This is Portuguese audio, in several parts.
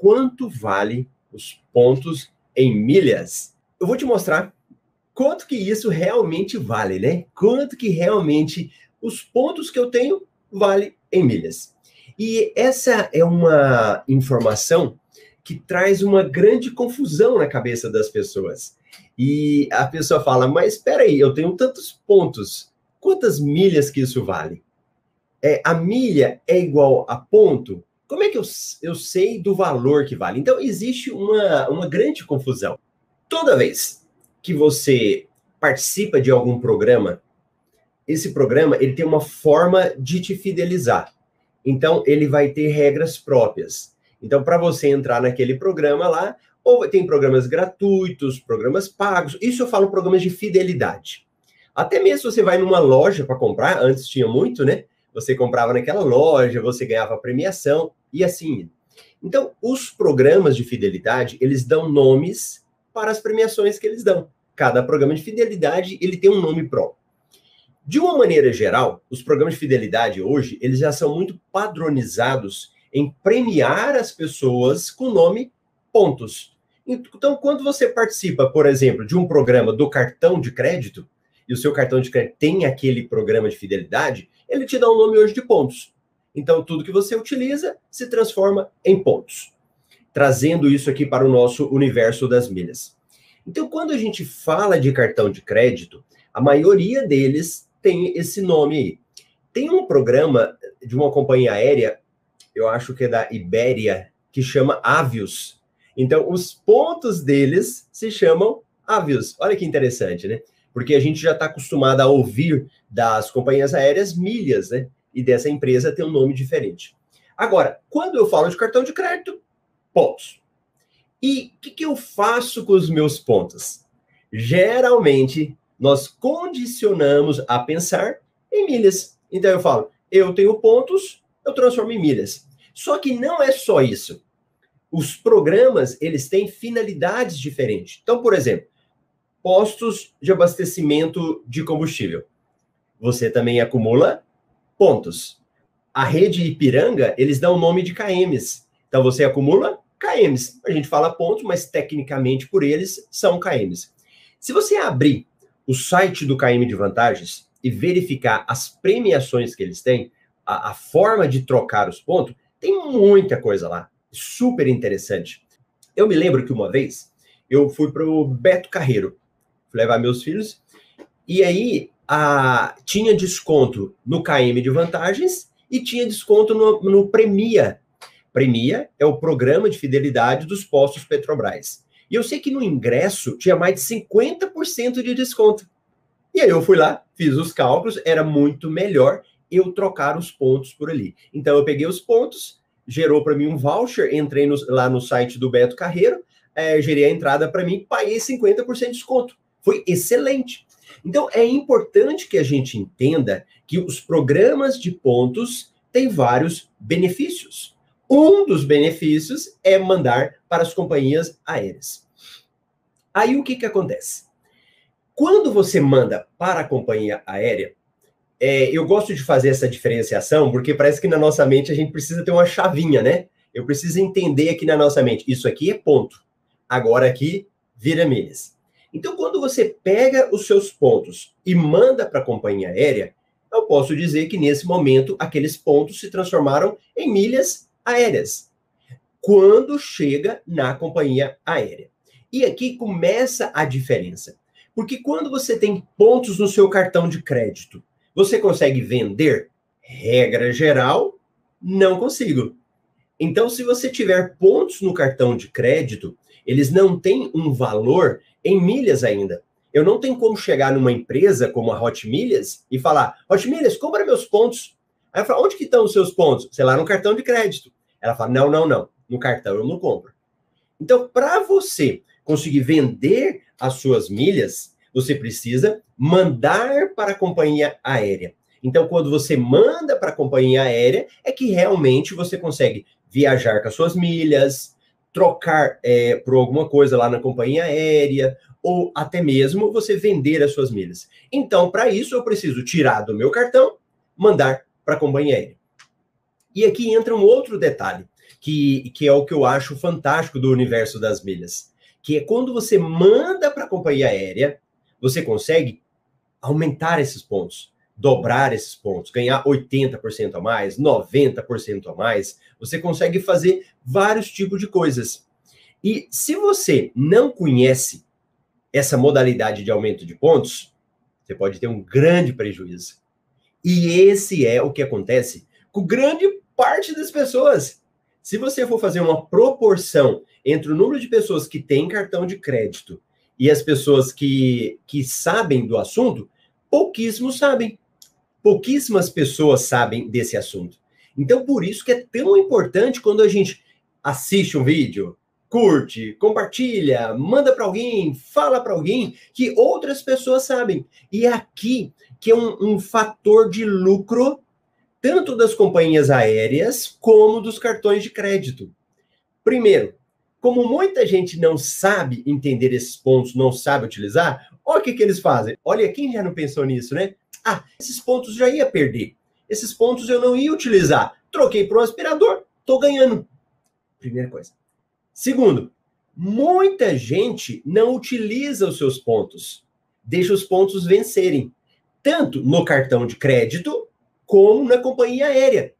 quanto vale os pontos em milhas. Eu vou te mostrar quanto que isso realmente vale, né? Quanto que realmente os pontos que eu tenho vale em milhas. E essa é uma informação que traz uma grande confusão na cabeça das pessoas. E a pessoa fala: Mas espera aí, eu tenho tantos pontos, quantas milhas que isso vale? É, a milha é igual a ponto? Como é que eu, eu sei do valor que vale? Então, existe uma, uma grande confusão. Toda vez que você participa de algum programa, esse programa ele tem uma forma de te fidelizar. Então, ele vai ter regras próprias. Então, para você entrar naquele programa lá, ou tem programas gratuitos, programas pagos. Isso eu falo programas de fidelidade. Até mesmo você vai numa loja para comprar, antes tinha muito, né? Você comprava naquela loja, você ganhava premiação e assim. Então, os programas de fidelidade, eles dão nomes para as premiações que eles dão. Cada programa de fidelidade, ele tem um nome próprio. De uma maneira geral, os programas de fidelidade hoje, eles já são muito padronizados em premiar as pessoas com nome pontos. Então, quando você participa, por exemplo, de um programa do cartão de crédito, e o seu cartão de crédito tem aquele programa de fidelidade, ele te dá um nome hoje de pontos. Então, tudo que você utiliza se transforma em pontos. Trazendo isso aqui para o nosso universo das milhas. Então, quando a gente fala de cartão de crédito, a maioria deles tem esse nome aí. Tem um programa de uma companhia aérea eu acho que é da Ibéria, que chama Avios. Então, os pontos deles se chamam Avios. Olha que interessante, né? Porque a gente já está acostumado a ouvir das companhias aéreas milhas, né? E dessa empresa tem um nome diferente. Agora, quando eu falo de cartão de crédito, pontos. E o que, que eu faço com os meus pontos? Geralmente, nós condicionamos a pensar em milhas. Então, eu falo, eu tenho pontos, eu transformo em milhas. Só que não é só isso. Os programas, eles têm finalidades diferentes. Então, por exemplo, postos de abastecimento de combustível. Você também acumula pontos. A rede Ipiranga, eles dão o nome de KMs. Então, você acumula KMs. A gente fala pontos, mas tecnicamente por eles são KMs. Se você abrir o site do KM de vantagens e verificar as premiações que eles têm, a, a forma de trocar os pontos, tem muita coisa lá, super interessante. Eu me lembro que uma vez eu fui para o Beto Carreiro, levar meus filhos, e aí a, tinha desconto no KM de vantagens e tinha desconto no, no Premia. Premia é o programa de fidelidade dos postos Petrobras. E eu sei que no ingresso tinha mais de 50% de desconto. E aí eu fui lá, fiz os cálculos, era muito melhor eu trocar os pontos por ali. Então eu peguei os pontos, gerou para mim um voucher, entrei no, lá no site do Beto Carreiro, é, gerei a entrada para mim, paguei 50% de desconto. Foi excelente. Então é importante que a gente entenda que os programas de pontos têm vários benefícios. Um dos benefícios é mandar para as companhias aéreas. Aí o que, que acontece? Quando você manda para a companhia aérea, é, eu gosto de fazer essa diferenciação porque parece que na nossa mente a gente precisa ter uma chavinha, né? Eu preciso entender aqui na nossa mente, isso aqui é ponto. Agora aqui vira milhas. Então, quando você pega os seus pontos e manda para a companhia aérea, eu posso dizer que nesse momento aqueles pontos se transformaram em milhas aéreas. Quando chega na companhia aérea. E aqui começa a diferença. Porque quando você tem pontos no seu cartão de crédito você consegue vender? Regra geral, não consigo. Então, se você tiver pontos no cartão de crédito, eles não têm um valor em milhas ainda. Eu não tenho como chegar numa empresa como a Hot Milhas e falar: Hot Milhas, compra meus pontos. Aí eu falo: onde que estão os seus pontos? Sei lá, no cartão de crédito. Ela fala: não, não, não. No cartão eu não compro. Então, para você conseguir vender as suas milhas, você precisa mandar para a companhia aérea. Então, quando você manda para a companhia aérea, é que realmente você consegue viajar com as suas milhas, trocar é, por alguma coisa lá na companhia aérea, ou até mesmo você vender as suas milhas. Então, para isso, eu preciso tirar do meu cartão, mandar para a companhia aérea. E aqui entra um outro detalhe. que, que é o que eu acho fantástico do universo das milhas, que é quando você manda para a companhia aérea, você consegue aumentar esses pontos, dobrar esses pontos, ganhar 80% a mais, 90% a mais, você consegue fazer vários tipos de coisas. E se você não conhece essa modalidade de aumento de pontos, você pode ter um grande prejuízo. E esse é o que acontece com grande parte das pessoas. Se você for fazer uma proporção entre o número de pessoas que têm cartão de crédito e as pessoas que, que sabem do assunto, pouquíssimos sabem. Pouquíssimas pessoas sabem desse assunto. Então, por isso que é tão importante quando a gente assiste um vídeo, curte, compartilha, manda para alguém, fala para alguém que outras pessoas sabem. E é aqui que é um, um fator de lucro tanto das companhias aéreas como dos cartões de crédito. Primeiro, como muita gente não sabe entender esses pontos, não sabe utilizar, olha o que, que eles fazem. Olha, quem já não pensou nisso, né? Ah, esses pontos já ia perder. Esses pontos eu não ia utilizar. Troquei para um aspirador, estou ganhando. Primeira coisa. Segundo, muita gente não utiliza os seus pontos, deixa os pontos vencerem, tanto no cartão de crédito como na companhia aérea.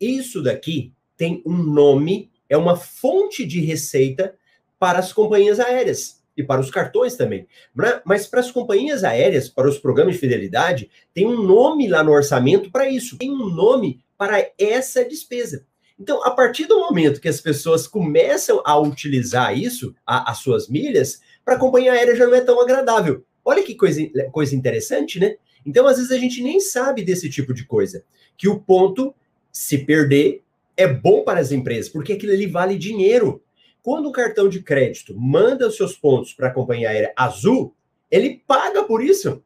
Isso daqui tem um nome, é uma fonte de receita para as companhias aéreas e para os cartões também. Mas para as companhias aéreas, para os programas de fidelidade, tem um nome lá no orçamento para isso. Tem um nome para essa despesa. Então, a partir do momento que as pessoas começam a utilizar isso, a, as suas milhas, para a companhia aérea já não é tão agradável. Olha que coisa, coisa interessante, né? Então, às vezes, a gente nem sabe desse tipo de coisa. Que o ponto, se perder, é bom para as empresas, porque aquilo ali vale dinheiro. Quando o cartão de crédito manda os seus pontos para a companhia aérea azul, ele paga por isso.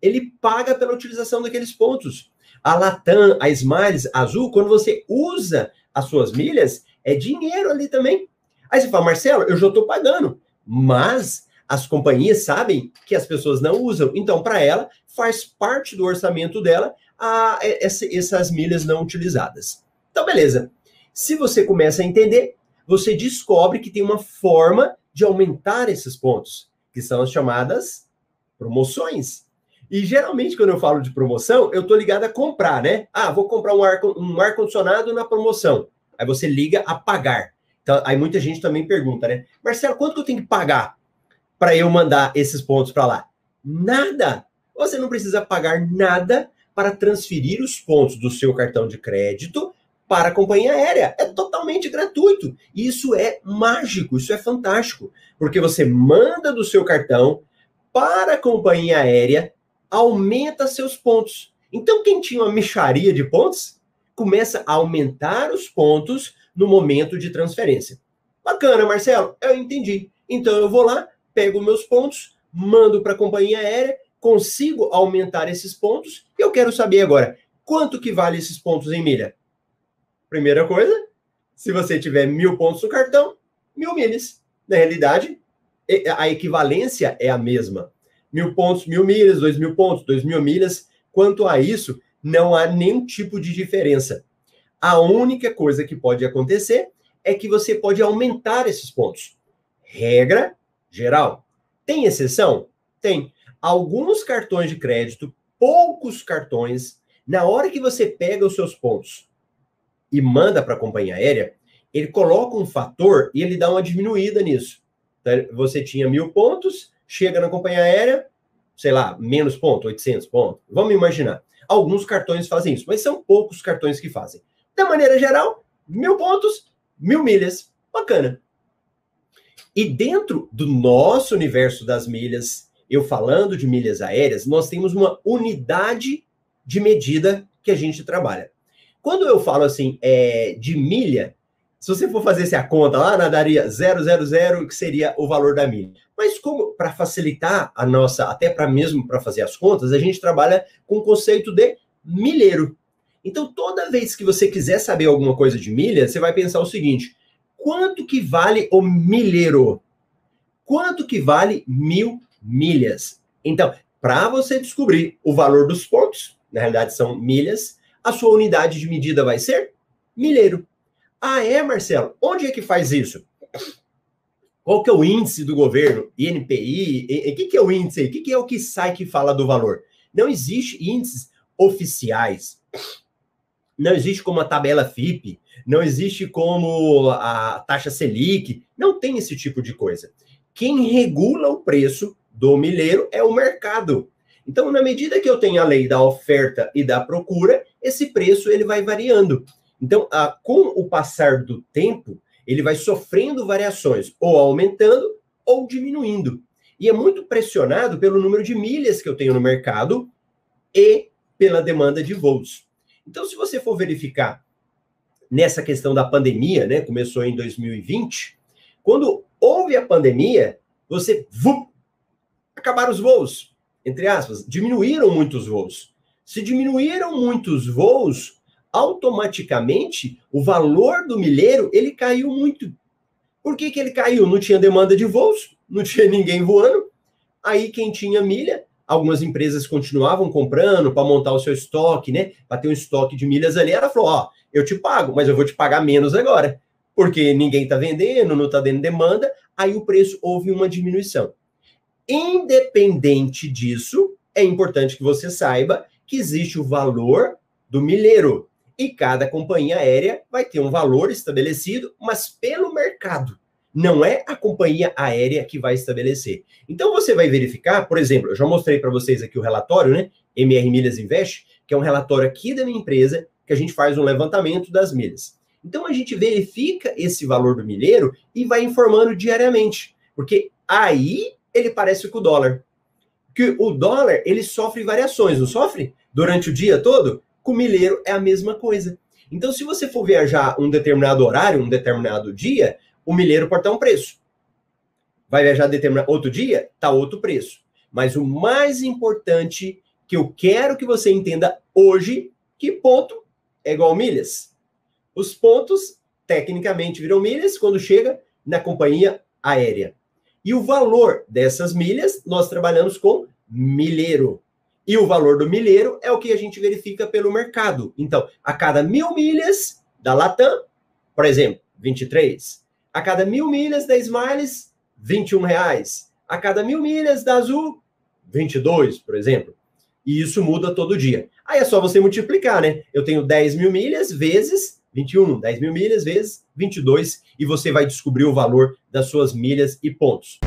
Ele paga pela utilização daqueles pontos. A Latam, a Smiles azul, quando você usa as suas milhas, é dinheiro ali também. Aí você fala, Marcelo, eu já estou pagando, mas as companhias sabem que as pessoas não usam. Então, para ela, faz parte do orçamento dela a, essa, essas milhas não utilizadas. Então, beleza. Se você começa a entender, você descobre que tem uma forma de aumentar esses pontos, que são as chamadas promoções. E geralmente, quando eu falo de promoção, eu estou ligado a comprar, né? Ah, vou comprar um ar-condicionado um ar na promoção. Aí você liga a pagar. Então, aí muita gente também pergunta, né? Marcelo, quanto que eu tenho que pagar para eu mandar esses pontos para lá? Nada! Você não precisa pagar nada para transferir os pontos do seu cartão de crédito para a companhia aérea. É totalmente gratuito. Isso é mágico, isso é fantástico. Porque você manda do seu cartão para a companhia aérea aumenta seus pontos. Então, quem tinha uma micharia de pontos, começa a aumentar os pontos no momento de transferência. Bacana, Marcelo, eu entendi. Então, eu vou lá, pego meus pontos, mando para a companhia aérea, consigo aumentar esses pontos. E eu quero saber agora, quanto que vale esses pontos em milha? Primeira coisa, se você tiver mil pontos no cartão, mil milhas. Na realidade, a equivalência é a mesma mil pontos, mil milhas, dois mil pontos, dois mil milhas. Quanto a isso, não há nenhum tipo de diferença. A única coisa que pode acontecer é que você pode aumentar esses pontos. Regra geral. Tem exceção? Tem. Alguns cartões de crédito, poucos cartões, na hora que você pega os seus pontos e manda para a companhia aérea, ele coloca um fator e ele dá uma diminuída nisso. Então, você tinha mil pontos, chega na companhia aérea, sei lá, menos ponto, 800 pontos. Vamos imaginar. Alguns cartões fazem isso, mas são poucos cartões que fazem. Da maneira geral, mil pontos, mil milhas. Bacana. E dentro do nosso universo das milhas, eu falando de milhas aéreas, nós temos uma unidade de medida que a gente trabalha. Quando eu falo assim é, de milha, se você for fazer essa conta lá, daria 000, que seria o valor da milha. Mas como para facilitar a nossa, até para mesmo para fazer as contas, a gente trabalha com o conceito de milheiro. Então, toda vez que você quiser saber alguma coisa de milha, você vai pensar o seguinte: quanto que vale o milheiro? Quanto que vale mil milhas? Então, para você descobrir o valor dos pontos, na realidade são milhas, a sua unidade de medida vai ser milheiro. Ah, é, Marcelo? Onde é que faz isso? Qual que é o índice do governo? INPI? O que, que é o índice aí? O que, que é o que sai que fala do valor? Não existe índices oficiais. Não existe como a tabela FIP, não existe como a taxa Selic, não tem esse tipo de coisa. Quem regula o preço do milheiro é o mercado. Então, na medida que eu tenho a lei da oferta e da procura, esse preço ele vai variando. Então, a, com o passar do tempo, ele vai sofrendo variações, ou aumentando ou diminuindo. E é muito pressionado pelo número de milhas que eu tenho no mercado e pela demanda de voos. Então, se você for verificar nessa questão da pandemia, né, começou em 2020, quando houve a pandemia, você vup, acabaram os voos, entre aspas, diminuíram muitos voos. Se diminuíram muitos voos, automaticamente o valor do milheiro ele caiu muito. Por que, que ele caiu? Não tinha demanda de voos, não tinha ninguém voando. Aí quem tinha milha, algumas empresas continuavam comprando para montar o seu estoque, né? Para ter um estoque de milhas ali. Ela falou: Ó, eu te pago, mas eu vou te pagar menos agora, porque ninguém está vendendo, não está dando demanda. Aí o preço houve uma diminuição. Independente disso, é importante que você saiba que existe o valor do milheiro. E cada companhia aérea vai ter um valor estabelecido, mas pelo mercado. Não é a companhia aérea que vai estabelecer. Então você vai verificar, por exemplo, eu já mostrei para vocês aqui o relatório, né? MR Milhas Invest, que é um relatório aqui da minha empresa, que a gente faz um levantamento das milhas. Então a gente verifica esse valor do milheiro e vai informando diariamente, porque aí ele parece com o dólar. Que o dólar, ele sofre variações, não sofre? Durante o dia todo? Com o milheiro é a mesma coisa. Então, se você for viajar um determinado horário, um determinado dia, o milheiro pode estar um preço. Vai viajar determinado outro dia, tá outro preço. Mas o mais importante que eu quero que você entenda hoje, que ponto é igual milhas. Os pontos, tecnicamente, viram milhas quando chega na companhia aérea. E o valor dessas milhas, nós trabalhamos com milheiro. E o valor do milheiro é o que a gente verifica pelo mercado. Então, a cada mil milhas da Latam, por exemplo, 23. A cada mil milhas da Smiles, 21 reais. A cada mil milhas da Azul, 22, por exemplo. E isso muda todo dia. Aí é só você multiplicar, né? Eu tenho 10 mil milhas vezes 21, 10 mil milhas vezes 22, e você vai descobrir o valor das suas milhas e pontos.